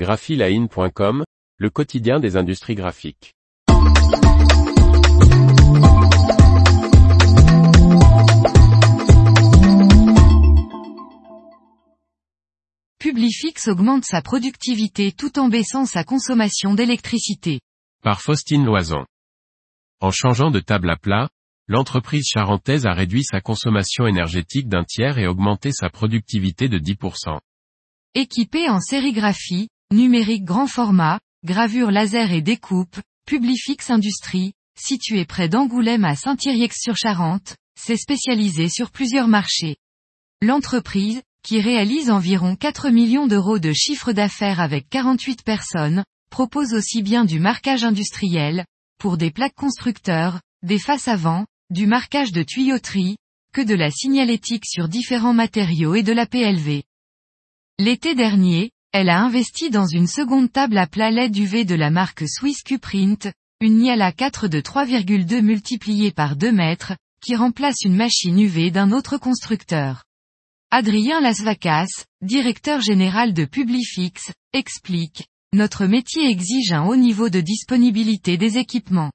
graphiline.com, le quotidien des industries graphiques. Publifix augmente sa productivité tout en baissant sa consommation d'électricité. Par Faustine Loison. En changeant de table à plat, l'entreprise charentaise a réduit sa consommation énergétique d'un tiers et augmenté sa productivité de 10%. Équipé en sérigraphie, numérique grand format, gravure laser et découpe, Publifix Industrie, situé près d'Angoulême à Saint-Yrieix-sur-Charente, s'est spécialisé sur plusieurs marchés. L'entreprise, qui réalise environ 4 millions d'euros de chiffre d'affaires avec 48 personnes, propose aussi bien du marquage industriel, pour des plaques constructeurs, des faces avant, du marquage de tuyauterie, que de la signalétique sur différents matériaux et de la PLV. L'été dernier, elle a investi dans une seconde table à plat LED UV de la marque Swiss Q-Print, une Niala 4 de 3,2 multiplié par 2 mètres, qui remplace une machine UV d'un autre constructeur. Adrien Lasvacas, directeur général de Publifix, explique, Notre métier exige un haut niveau de disponibilité des équipements.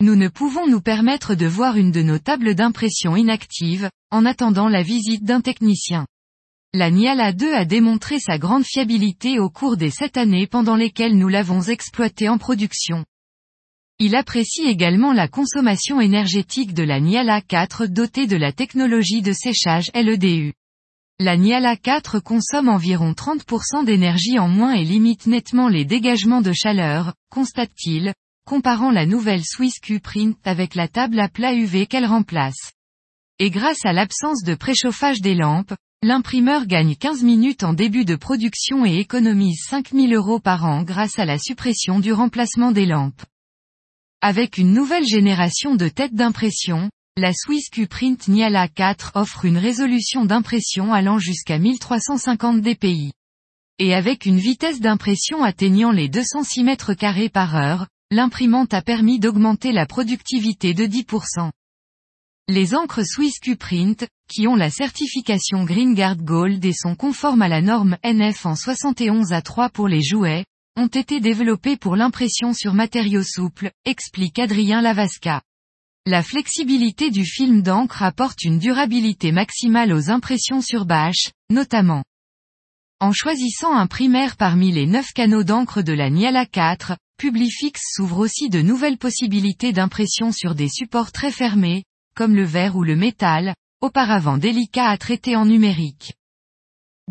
Nous ne pouvons nous permettre de voir une de nos tables d'impression inactive, en attendant la visite d'un technicien. La Niala 2 a démontré sa grande fiabilité au cours des sept années pendant lesquelles nous l'avons exploitée en production. Il apprécie également la consommation énergétique de la Niala 4 dotée de la technologie de séchage LEDU. La Niala 4 consomme environ 30% d'énergie en moins et limite nettement les dégagements de chaleur, constate-t-il, comparant la nouvelle Swiss Q-Print avec la table à plat UV qu'elle remplace. Et grâce à l'absence de préchauffage des lampes, l'imprimeur gagne 15 minutes en début de production et économise 5000 euros par an grâce à la suppression du remplacement des lampes. Avec une nouvelle génération de têtes d'impression, la Swiss Q-Print Niala 4 offre une résolution d'impression allant jusqu'à 1350 dpi. Et avec une vitesse d'impression atteignant les 206 mètres carrés par heure, l'imprimante a permis d'augmenter la productivité de 10%. Les encres Swiss Q-Print, qui ont la certification Green Guard Gold et sont conformes à la norme NF en 71 à 3 pour les jouets, ont été développées pour l'impression sur matériaux souples, explique Adrien Lavasca. La flexibilité du film d'encre apporte une durabilité maximale aux impressions sur bâche, notamment. En choisissant un primaire parmi les neuf canaux d'encre de la Niala 4, Publifix s'ouvre aussi de nouvelles possibilités d'impression sur des supports très fermés, comme le verre ou le métal, auparavant délicats à traiter en numérique.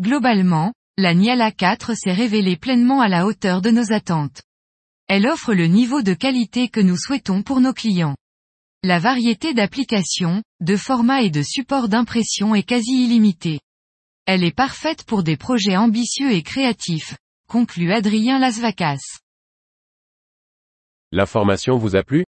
Globalement, la Niala 4 s'est révélée pleinement à la hauteur de nos attentes. Elle offre le niveau de qualité que nous souhaitons pour nos clients. La variété d'applications, de formats et de supports d'impression est quasi illimitée. Elle est parfaite pour des projets ambitieux et créatifs, conclut Adrien Lasvacas. L'information vous a plu?